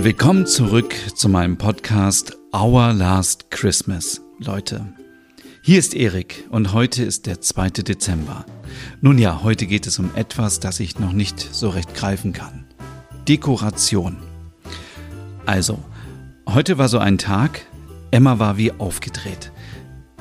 Willkommen zurück zu meinem Podcast Our Last Christmas, Leute. Hier ist Erik und heute ist der 2. Dezember. Nun ja, heute geht es um etwas, das ich noch nicht so recht greifen kann. Dekoration. Also, heute war so ein Tag, Emma war wie aufgedreht.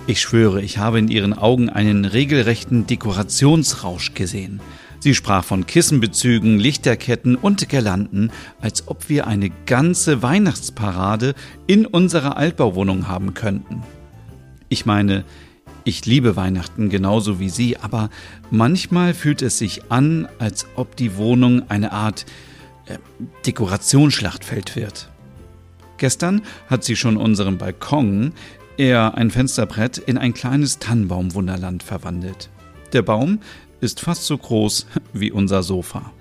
Ich schwöre, ich habe in ihren Augen einen regelrechten Dekorationsrausch gesehen. Sie sprach von Kissenbezügen, Lichterketten und Girlanden, als ob wir eine ganze Weihnachtsparade in unserer Altbauwohnung haben könnten. Ich meine, ich liebe Weihnachten genauso wie Sie, aber manchmal fühlt es sich an, als ob die Wohnung eine Art äh, Dekorationsschlachtfeld wird. Gestern hat sie schon unseren Balkon er ein Fensterbrett in ein kleines Tannenbaumwunderland verwandelt. Der Baum ist fast so groß wie unser Sofa.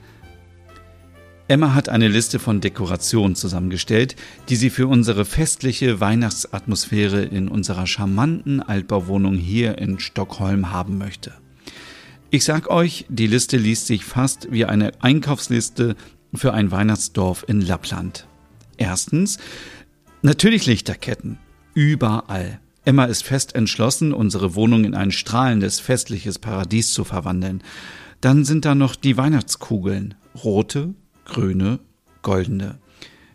Emma hat eine Liste von Dekorationen zusammengestellt, die sie für unsere festliche Weihnachtsatmosphäre in unserer charmanten Altbauwohnung hier in Stockholm haben möchte. Ich sag euch, die Liste liest sich fast wie eine Einkaufsliste für ein Weihnachtsdorf in Lappland. Erstens, natürlich Lichterketten. Überall. Emma ist fest entschlossen, unsere Wohnung in ein strahlendes, festliches Paradies zu verwandeln. Dann sind da noch die Weihnachtskugeln. Rote, grüne, goldene.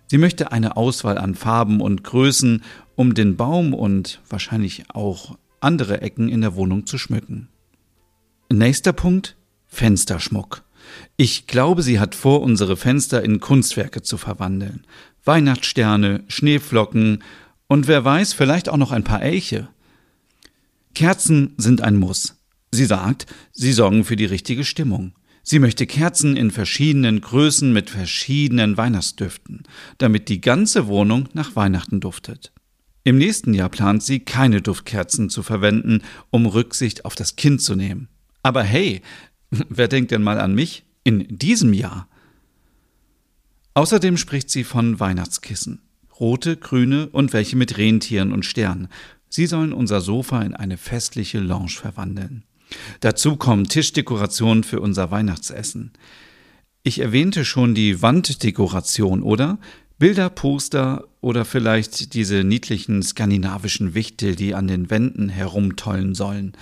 Sie möchte eine Auswahl an Farben und Größen, um den Baum und wahrscheinlich auch andere Ecken in der Wohnung zu schmücken. Nächster Punkt Fensterschmuck. Ich glaube, sie hat vor, unsere Fenster in Kunstwerke zu verwandeln. Weihnachtssterne, Schneeflocken und wer weiß, vielleicht auch noch ein paar Elche. Kerzen sind ein Muss. Sie sagt, sie sorgen für die richtige Stimmung. Sie möchte Kerzen in verschiedenen Größen mit verschiedenen Weihnachtsdüften, damit die ganze Wohnung nach Weihnachten duftet. Im nächsten Jahr plant sie, keine Duftkerzen zu verwenden, um Rücksicht auf das Kind zu nehmen. Aber hey, wer denkt denn mal an mich in diesem Jahr? Außerdem spricht sie von Weihnachtskissen rote, grüne und welche mit Rentieren und Sternen. Sie sollen unser Sofa in eine festliche Lounge verwandeln. Dazu kommen Tischdekorationen für unser Weihnachtsessen. Ich erwähnte schon die Wanddekoration, oder? Bilder, Poster oder vielleicht diese niedlichen skandinavischen Wichtel, die an den Wänden herumtollen sollen.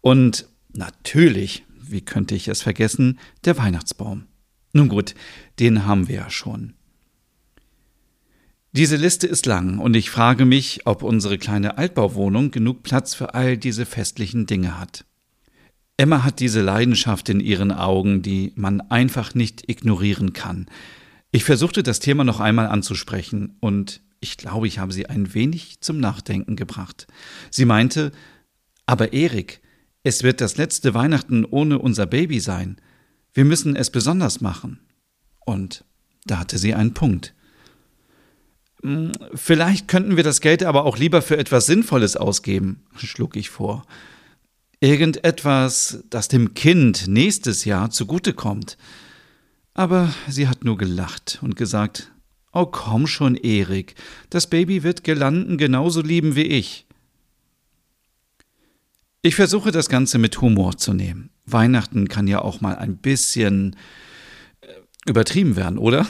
Und natürlich, wie könnte ich es vergessen, der Weihnachtsbaum. Nun gut, den haben wir ja schon. Diese Liste ist lang und ich frage mich, ob unsere kleine Altbauwohnung genug Platz für all diese festlichen Dinge hat. Emma hat diese Leidenschaft in ihren Augen, die man einfach nicht ignorieren kann. Ich versuchte das Thema noch einmal anzusprechen und ich glaube, ich habe sie ein wenig zum Nachdenken gebracht. Sie meinte, aber Erik, es wird das letzte Weihnachten ohne unser Baby sein. Wir müssen es besonders machen. Und da hatte sie einen Punkt. Vielleicht könnten wir das Geld aber auch lieber für etwas Sinnvolles ausgeben, schlug ich vor. Irgendetwas, das dem Kind nächstes Jahr zugutekommt. Aber sie hat nur gelacht und gesagt, Oh komm schon, Erik, das Baby wird Gelanden genauso lieben wie ich. Ich versuche das Ganze mit Humor zu nehmen. Weihnachten kann ja auch mal ein bisschen äh, übertrieben werden, oder?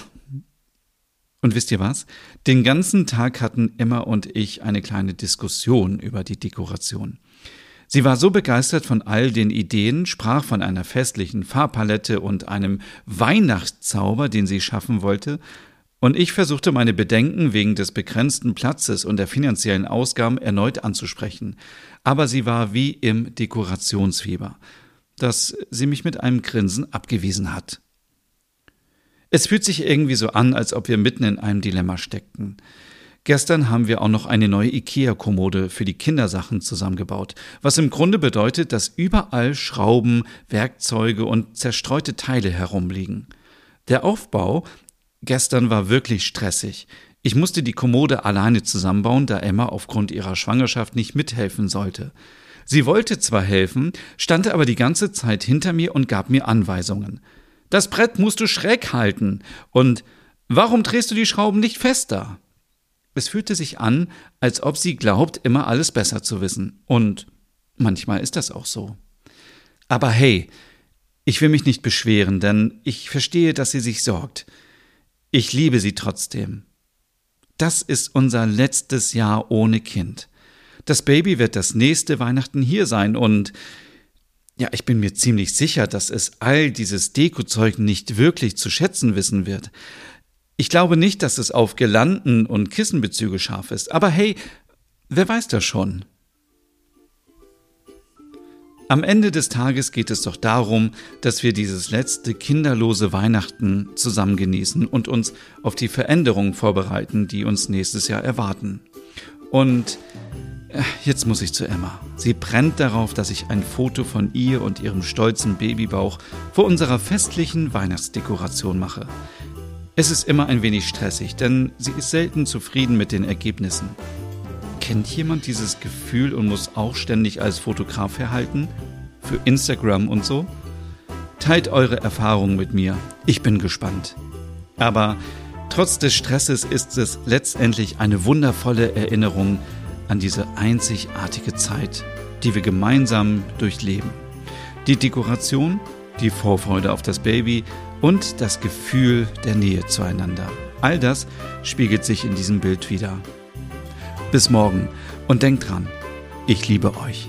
Und wisst ihr was? Den ganzen Tag hatten Emma und ich eine kleine Diskussion über die Dekoration. Sie war so begeistert von all den Ideen, sprach von einer festlichen Farbpalette und einem Weihnachtszauber, den sie schaffen wollte, und ich versuchte meine Bedenken wegen des begrenzten Platzes und der finanziellen Ausgaben erneut anzusprechen, aber sie war wie im Dekorationsfieber, das sie mich mit einem Grinsen abgewiesen hat. Es fühlt sich irgendwie so an, als ob wir mitten in einem Dilemma steckten. Gestern haben wir auch noch eine neue IKEA-Kommode für die Kindersachen zusammengebaut, was im Grunde bedeutet, dass überall Schrauben, Werkzeuge und zerstreute Teile herumliegen. Der Aufbau gestern war wirklich stressig. Ich musste die Kommode alleine zusammenbauen, da Emma aufgrund ihrer Schwangerschaft nicht mithelfen sollte. Sie wollte zwar helfen, stand aber die ganze Zeit hinter mir und gab mir Anweisungen. Das Brett musst du schräg halten. Und warum drehst du die Schrauben nicht fester? Es fühlte sich an, als ob sie glaubt, immer alles besser zu wissen. Und manchmal ist das auch so. Aber hey, ich will mich nicht beschweren, denn ich verstehe, dass sie sich sorgt. Ich liebe sie trotzdem. das ist unser letztes Jahr ohne Kind. Das Baby wird das nächste Weihnachten hier sein und ja, ich bin mir ziemlich sicher, dass es all dieses Dekozeug nicht wirklich zu schätzen wissen wird. Ich glaube nicht, dass es auf Gelanden und Kissenbezüge scharf ist, aber hey, wer weiß das schon? Am Ende des Tages geht es doch darum, dass wir dieses letzte kinderlose Weihnachten zusammen genießen und uns auf die Veränderungen vorbereiten, die uns nächstes Jahr erwarten. Und jetzt muss ich zu Emma. Sie brennt darauf, dass ich ein Foto von ihr und ihrem stolzen Babybauch vor unserer festlichen Weihnachtsdekoration mache. Es ist immer ein wenig stressig, denn sie ist selten zufrieden mit den Ergebnissen. Kennt jemand dieses Gefühl und muss auch ständig als Fotograf herhalten? Für Instagram und so? Teilt eure Erfahrungen mit mir. Ich bin gespannt. Aber trotz des Stresses ist es letztendlich eine wundervolle Erinnerung an diese einzigartige Zeit, die wir gemeinsam durchleben. Die Dekoration, die Vorfreude auf das Baby und das Gefühl der Nähe zueinander. All das spiegelt sich in diesem Bild wieder. Bis morgen und denkt dran, ich liebe euch.